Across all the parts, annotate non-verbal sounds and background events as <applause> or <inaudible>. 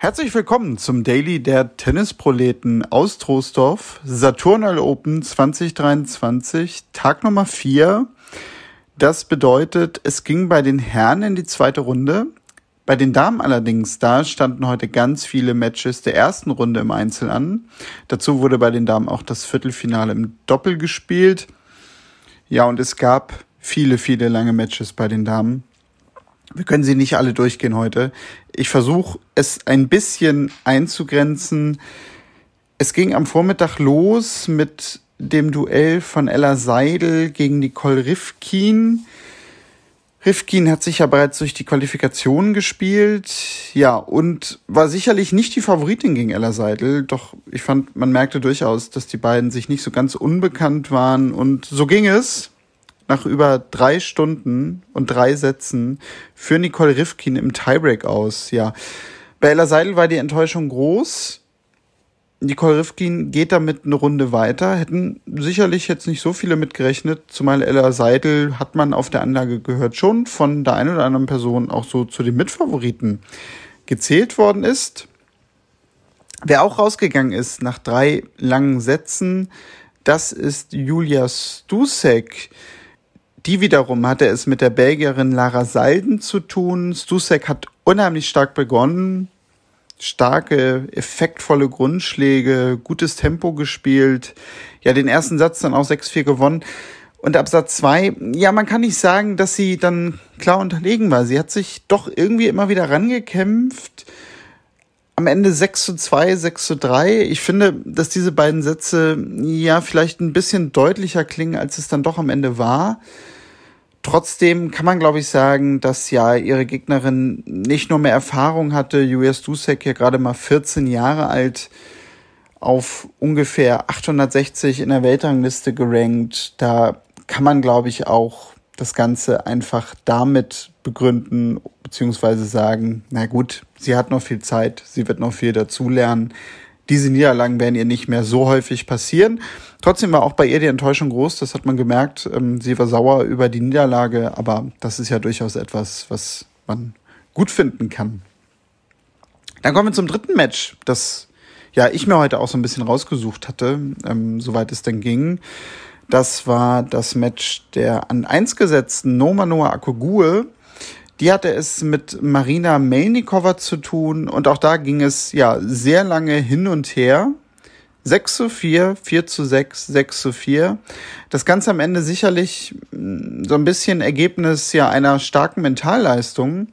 Herzlich willkommen zum Daily der Tennisproleten aus Troisdorf, Saturnal Open 2023, Tag Nummer 4. Das bedeutet, es ging bei den Herren in die zweite Runde. Bei den Damen allerdings, da standen heute ganz viele Matches der ersten Runde im Einzel an. Dazu wurde bei den Damen auch das Viertelfinale im Doppel gespielt. Ja, und es gab viele, viele lange Matches bei den Damen. Wir können sie nicht alle durchgehen heute. Ich versuche es ein bisschen einzugrenzen. Es ging am Vormittag los mit dem Duell von Ella Seidel gegen Nicole Rifkin. Rifkin hat sich ja bereits durch die Qualifikation gespielt, ja, und war sicherlich nicht die Favoritin gegen Ella Seidel, doch ich fand, man merkte durchaus, dass die beiden sich nicht so ganz unbekannt waren und so ging es nach über drei Stunden und drei Sätzen für Nicole Rifkin im Tiebreak aus. Ja, bei Ella Seidel war die Enttäuschung groß. Nicole Rifkin geht damit eine Runde weiter. Hätten sicherlich jetzt nicht so viele mitgerechnet, zumal Ella Seidel hat man auf der Anlage gehört schon von der einen oder anderen Person auch so zu den Mitfavoriten gezählt worden ist. Wer auch rausgegangen ist nach drei langen Sätzen, das ist Julia Stusek. Die wiederum hatte es mit der Belgierin Lara Salden zu tun. Stusek hat unheimlich stark begonnen, starke, effektvolle Grundschläge, gutes Tempo gespielt. Ja, den ersten Satz dann auch 6-4 gewonnen. Und ab Satz 2, ja, man kann nicht sagen, dass sie dann klar unterlegen war. Sie hat sich doch irgendwie immer wieder rangekämpft. Am Ende 6 zu 2, 6 zu 3. Ich finde, dass diese beiden Sätze ja vielleicht ein bisschen deutlicher klingen, als es dann doch am Ende war. Trotzdem kann man, glaube ich, sagen, dass ja ihre Gegnerin nicht nur mehr Erfahrung hatte, Julia Stusek ja gerade mal 14 Jahre alt, auf ungefähr 860 in der Weltrangliste gerankt. Da kann man, glaube ich, auch das Ganze einfach damit begründen, beziehungsweise sagen, na gut, sie hat noch viel Zeit, sie wird noch viel dazulernen diese Niederlagen werden ihr nicht mehr so häufig passieren. Trotzdem war auch bei ihr die Enttäuschung groß, das hat man gemerkt. Ähm, sie war sauer über die Niederlage, aber das ist ja durchaus etwas, was man gut finden kann. Dann kommen wir zum dritten Match, das ja ich mir heute auch so ein bisschen rausgesucht hatte, ähm, soweit es denn ging. Das war das Match der an eins gesetzten Noma Noah Akogue die hatte es mit Marina Melnikova zu tun und auch da ging es ja sehr lange hin und her. 6 zu 4, 4 zu 6, 6 zu 4. Das Ganze am Ende sicherlich mm, so ein bisschen Ergebnis ja einer starken Mentalleistung.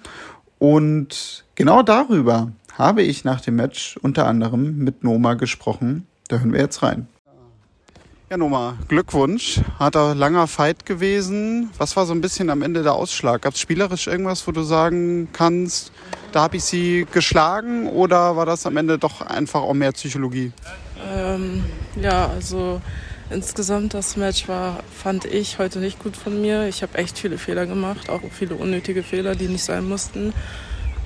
Und genau darüber habe ich nach dem Match unter anderem mit Noma gesprochen. Da hören wir jetzt rein. Ja, Noma, Glückwunsch. Hat er langer Fight gewesen. Was war so ein bisschen am Ende der Ausschlag? Gab es spielerisch irgendwas, wo du sagen kannst, da habe ich sie geschlagen oder war das am Ende doch einfach auch mehr Psychologie? Ähm, ja, also insgesamt das Match war, fand ich heute nicht gut von mir. Ich habe echt viele Fehler gemacht, auch viele unnötige Fehler, die nicht sein mussten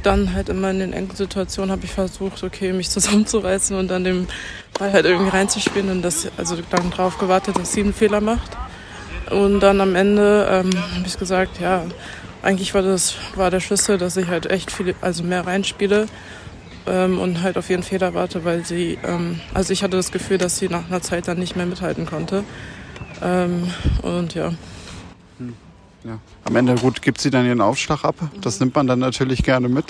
dann halt immer in den engen Situationen habe ich versucht, okay, mich <laughs> zusammenzureißen und dann den Ball halt irgendwie reinzuspielen und das, also dann drauf gewartet, dass sie einen Fehler macht. Und dann am Ende ähm, habe ich gesagt, ja, eigentlich war das war der Schlüssel, dass ich halt echt viel, also mehr reinspiele ähm, und halt auf ihren Fehler warte, weil sie, ähm, also ich hatte das Gefühl, dass sie nach einer Zeit dann nicht mehr mithalten konnte. Ähm, und ja. Ja. Am Ende gut gibt sie dann ihren Aufschlag ab. Das nimmt man dann natürlich gerne mit.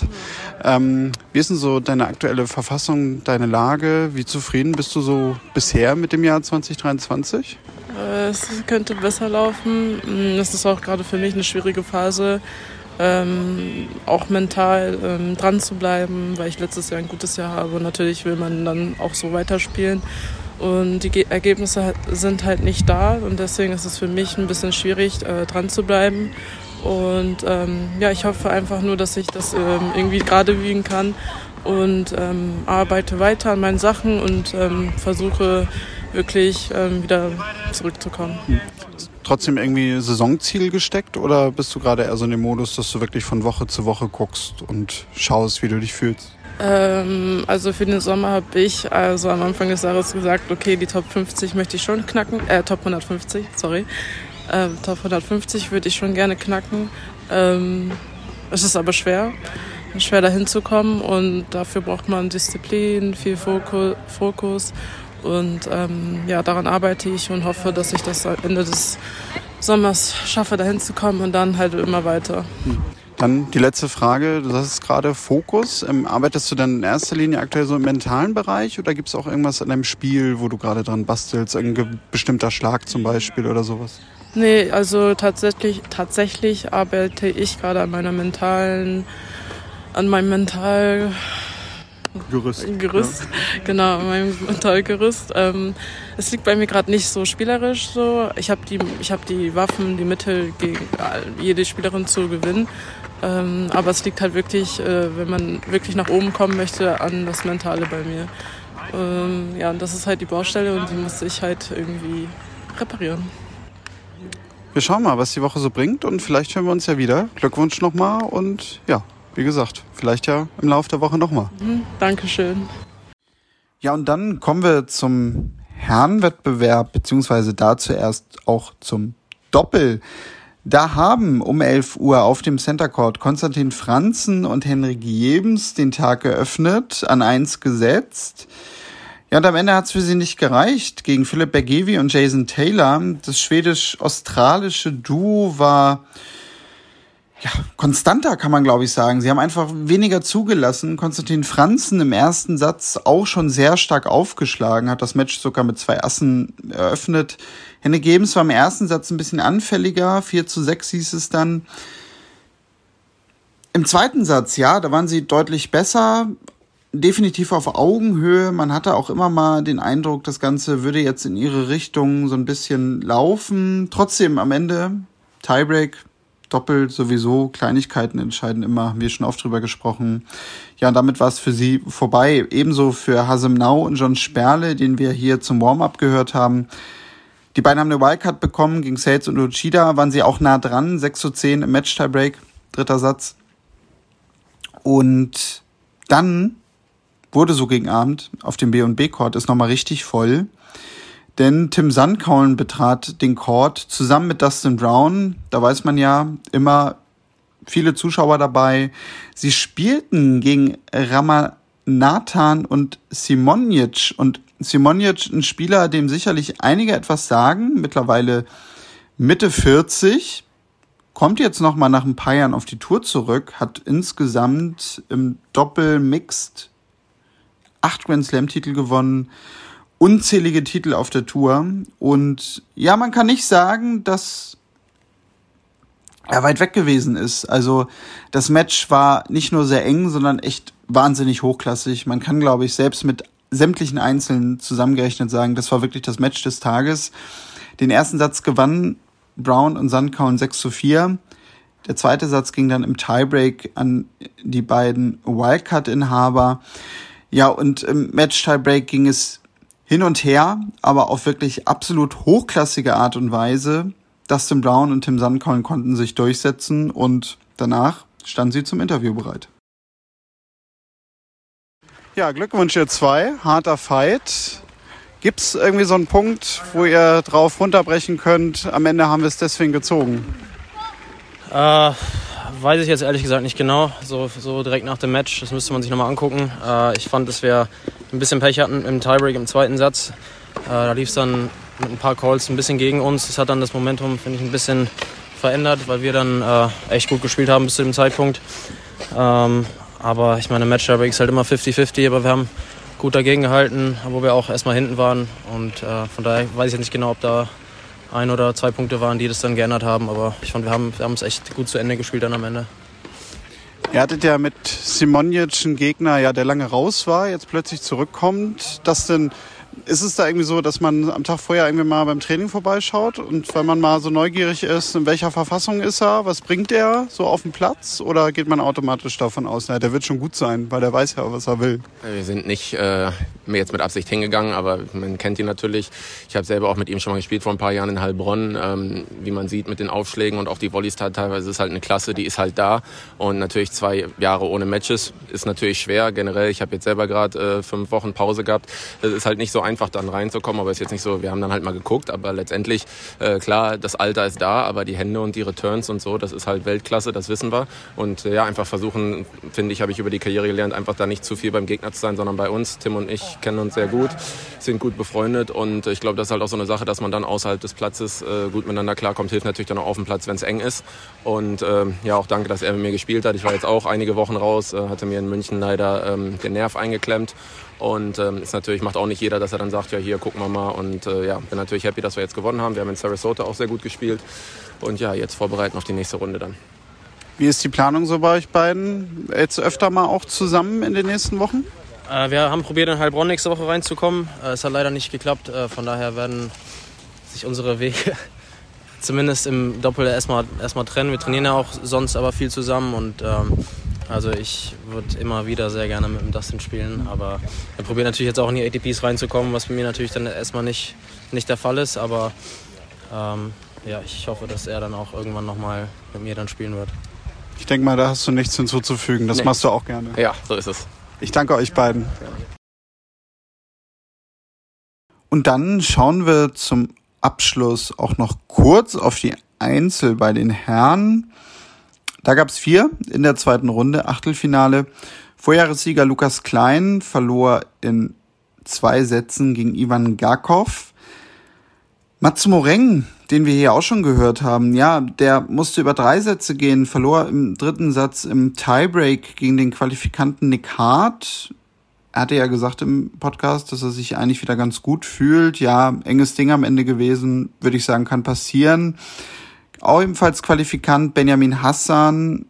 Ähm, wie ist denn so deine aktuelle Verfassung, deine Lage? Wie zufrieden bist du so bisher mit dem Jahr 2023? Äh, es könnte besser laufen. Es ist auch gerade für mich eine schwierige Phase, ähm, auch mental ähm, dran zu bleiben, weil ich letztes Jahr ein gutes Jahr habe. Und natürlich will man dann auch so weiterspielen. Und die Ergebnisse sind halt nicht da und deswegen ist es für mich ein bisschen schwierig, äh, dran zu bleiben. Und ähm, ja, ich hoffe einfach nur, dass ich das ähm, irgendwie gerade wiegen kann und ähm, arbeite weiter an meinen Sachen und ähm, versuche wirklich ähm, wieder zurückzukommen. Trotzdem irgendwie Saisonziel gesteckt oder bist du gerade eher so in dem Modus, dass du wirklich von Woche zu Woche guckst und schaust, wie du dich fühlst? Ähm, also für den Sommer habe ich also am Anfang des Jahres gesagt, okay, die Top 50 möchte ich schon knacken, äh, Top 150, sorry. Ähm, Top 150 würde ich schon gerne knacken. Ähm, es ist aber schwer. schwer dahin zu kommen und dafür braucht man Disziplin, viel Fokus und ähm, ja, daran arbeite ich und hoffe, dass ich das Ende des Sommers schaffe, dahin zu kommen und dann halt immer weiter. Dann die letzte Frage. Du sagst gerade Fokus. Ähm, arbeitest du dann in erster Linie aktuell so im mentalen Bereich oder gibt es auch irgendwas an deinem Spiel, wo du gerade dran bastelst? Ein bestimmter Schlag zum Beispiel oder sowas? Nee, also tatsächlich, tatsächlich arbeite ich gerade an meiner mentalen, an meinem mental Gerüst. Gerüst, ja. genau, mein Mentalgerüst. Ähm, es liegt bei mir gerade nicht so spielerisch so. Ich habe die, ich hab die Waffen, die Mittel gegen jede Spielerin zu gewinnen. Ähm, aber es liegt halt wirklich, äh, wenn man wirklich nach oben kommen möchte, an das Mentale bei mir. Ähm, ja, und das ist halt die Baustelle und die muss ich halt irgendwie reparieren. Wir schauen mal, was die Woche so bringt und vielleicht hören wir uns ja wieder. Glückwunsch nochmal und ja, wie gesagt, vielleicht ja im Laufe der Woche nochmal. Mhm, Dankeschön. Ja, und dann kommen wir zum Herrenwettbewerb, beziehungsweise da zuerst auch zum Doppel. Da haben um 11 Uhr auf dem Center Court Konstantin Franzen und Henrik Jebens den Tag geöffnet, an eins gesetzt. Ja, und am Ende hat es für sie nicht gereicht. Gegen Philipp Bergevi und Jason Taylor. Das schwedisch-australische Duo war ja, konstanter kann man glaube ich sagen. Sie haben einfach weniger zugelassen. Konstantin Franzen im ersten Satz auch schon sehr stark aufgeschlagen, hat das Match sogar mit zwei Assen eröffnet. Henne Gebens war im ersten Satz ein bisschen anfälliger, 4 zu 6 hieß es dann. Im zweiten Satz, ja, da waren sie deutlich besser, definitiv auf Augenhöhe. Man hatte auch immer mal den Eindruck, das Ganze würde jetzt in ihre Richtung so ein bisschen laufen. Trotzdem am Ende Tiebreak doppelt sowieso. Kleinigkeiten entscheiden immer, haben wir schon oft drüber gesprochen. Ja, und damit war es für sie vorbei. Ebenso für Hasem Nau und John Sperle, den wir hier zum Warm-up gehört haben. Die beiden haben eine Wildcard bekommen gegen Sales und Uchida, waren sie auch nah dran, 6 zu 10 im Match-Tiebreak, dritter Satz. Und dann wurde so gegen Abend auf dem B&B-Court ist nochmal richtig voll. Denn Tim Sandkaulen betrat den Court zusammen mit Dustin Brown. Da weiß man ja immer viele Zuschauer dabei. Sie spielten gegen Ramanathan und Simonic. Und Simonic, ein Spieler, dem sicherlich einige etwas sagen, mittlerweile Mitte 40, kommt jetzt nochmal nach ein paar Jahren auf die Tour zurück, hat insgesamt im Doppel Mixed acht Grand Slam Titel gewonnen unzählige Titel auf der Tour. Und ja, man kann nicht sagen, dass er weit weg gewesen ist. Also das Match war nicht nur sehr eng, sondern echt wahnsinnig hochklassig. Man kann, glaube ich, selbst mit sämtlichen Einzelnen zusammengerechnet sagen, das war wirklich das Match des Tages. Den ersten Satz gewann Brown und Sandkauen 6 zu 4. Der zweite Satz ging dann im Tiebreak an die beiden Wildcard-Inhaber. Ja, und im Match-Tiebreak ging es hin und her, aber auf wirklich absolut hochklassige Art und Weise. Dustin Brown und Tim Sandcoin konnten sich durchsetzen und danach standen sie zum Interview bereit. Ja, Glückwunsch ihr zwei. Harter Fight. Gibt es irgendwie so einen Punkt, wo ihr drauf runterbrechen könnt? Am Ende haben wir es deswegen gezogen. Äh, weiß ich jetzt ehrlich gesagt nicht genau. So, so direkt nach dem Match, das müsste man sich nochmal angucken. Äh, ich fand, dass wir ein bisschen Pech hatten im Tiebreak im zweiten Satz. Äh, da lief es dann mit ein paar Calls ein bisschen gegen uns. Das hat dann das Momentum, finde ich, ein bisschen verändert, weil wir dann äh, echt gut gespielt haben bis zu dem Zeitpunkt. Ähm, aber ich meine, Match Tiebreak ist halt immer 50-50, aber wir haben gut dagegen gehalten, wo wir auch erstmal hinten waren. Und äh, von daher weiß ich jetzt nicht genau, ob da ein oder zwei Punkte waren, die das dann geändert haben. Aber ich fand, wir haben es echt gut zu Ende gespielt dann am Ende. Ihr hattet ja mit Simonic einen Gegner, ja, der lange raus war, jetzt plötzlich zurückkommt. Das denn ist es da irgendwie so, dass man am Tag vorher irgendwie mal beim Training vorbeischaut und wenn man mal so neugierig ist, in welcher Verfassung ist er, was bringt er so auf den Platz oder geht man automatisch davon aus, na, der wird schon gut sein, weil der weiß ja, was er will? Wir sind nicht äh, jetzt mit Absicht hingegangen, aber man kennt ihn natürlich. Ich habe selber auch mit ihm schon mal gespielt vor ein paar Jahren in Heilbronn. Ähm, wie man sieht mit den Aufschlägen und auch die Volleys teilweise ist halt eine Klasse, die ist halt da und natürlich zwei Jahre ohne Matches ist natürlich schwer generell. Ich habe jetzt selber gerade äh, fünf Wochen Pause gehabt. Es ist halt nicht so einfach dann reinzukommen, aber ist jetzt nicht so, wir haben dann halt mal geguckt, aber letztendlich, äh, klar, das Alter ist da, aber die Hände und die Returns und so, das ist halt Weltklasse, das wissen wir. Und äh, ja, einfach versuchen, finde ich, habe ich über die Karriere gelernt, einfach da nicht zu viel beim Gegner zu sein, sondern bei uns. Tim und ich kennen uns sehr gut, sind gut befreundet und ich glaube, das ist halt auch so eine Sache, dass man dann außerhalb des Platzes äh, gut miteinander klarkommt, hilft natürlich dann auch auf dem Platz, wenn es eng ist. Und ähm, ja, auch danke, dass er mit mir gespielt hat. Ich war jetzt auch einige Wochen raus, äh, hatte mir in München leider ähm, den Nerv eingeklemmt. Und ähm, ist natürlich macht auch nicht jeder, dass er dann sagt, ja hier gucken wir mal. Und äh, ja, bin natürlich happy, dass wir jetzt gewonnen haben. Wir haben in Sarasota auch sehr gut gespielt. Und ja, jetzt vorbereiten auf die nächste Runde dann. Wie ist die Planung so bei euch beiden? Jetzt öfter mal auch zusammen in den nächsten Wochen? Äh, wir haben probiert, in Heilbronn nächste Woche reinzukommen. Äh, es hat leider nicht geklappt. Äh, von daher werden sich unsere Wege <laughs> zumindest im Doppel erstmal, erstmal trennen. Wir trainieren ja auch sonst aber viel zusammen und ähm, also ich würde immer wieder sehr gerne mit dem Dustin spielen, aber wir probieren natürlich jetzt auch in die ATPs reinzukommen, was bei mir natürlich dann erstmal nicht, nicht der Fall ist, aber ähm, ja, ich hoffe, dass er dann auch irgendwann nochmal mit mir dann spielen wird. Ich denke mal, da hast du nichts hinzuzufügen. Das nee. machst du auch gerne. Ja, so ist es. Ich danke euch beiden. Und dann schauen wir zum Abschluss auch noch kurz auf die Einzel bei den Herren. Da gab es vier in der zweiten Runde, Achtelfinale. Vorjahressieger Lukas Klein verlor in zwei Sätzen gegen Ivan Garkov. Mats Moreng, den wir hier auch schon gehört haben, ja, der musste über drei Sätze gehen, verlor im dritten Satz im Tiebreak gegen den Qualifikanten Nick Hart er hatte ja gesagt im Podcast, dass er sich eigentlich wieder ganz gut fühlt. Ja, enges Ding am Ende gewesen, würde ich sagen, kann passieren. Auch ebenfalls Qualifikant Benjamin Hassan.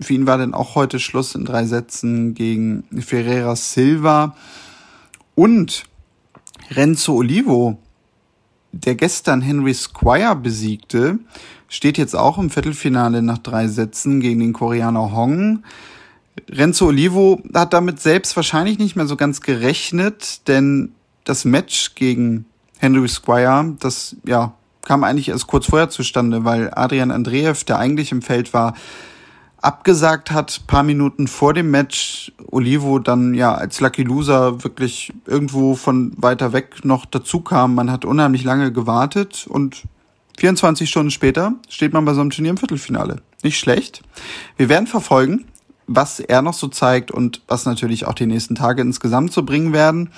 Für ihn war dann auch heute Schluss in drei Sätzen gegen Ferreira Silva. Und Renzo Olivo, der gestern Henry Squire besiegte, steht jetzt auch im Viertelfinale nach drei Sätzen gegen den Koreaner Hong. Renzo Olivo hat damit selbst wahrscheinlich nicht mehr so ganz gerechnet, denn das Match gegen Henry Squire, das ja kam eigentlich erst kurz vorher zustande, weil Adrian Andreev, der eigentlich im Feld war, abgesagt hat, paar Minuten vor dem Match. Olivo dann ja als Lucky Loser wirklich irgendwo von weiter weg noch dazu kam. Man hat unheimlich lange gewartet und 24 Stunden später steht man bei so einem Turnier im Viertelfinale. Nicht schlecht. Wir werden verfolgen, was er noch so zeigt und was natürlich auch die nächsten Tage insgesamt so bringen werden.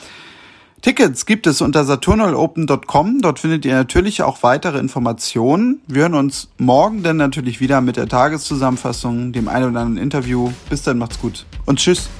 Tickets gibt es unter saturnalopen.com. Dort findet ihr natürlich auch weitere Informationen. Wir hören uns morgen dann natürlich wieder mit der Tageszusammenfassung, dem ein oder anderen Interview. Bis dann, macht's gut und tschüss.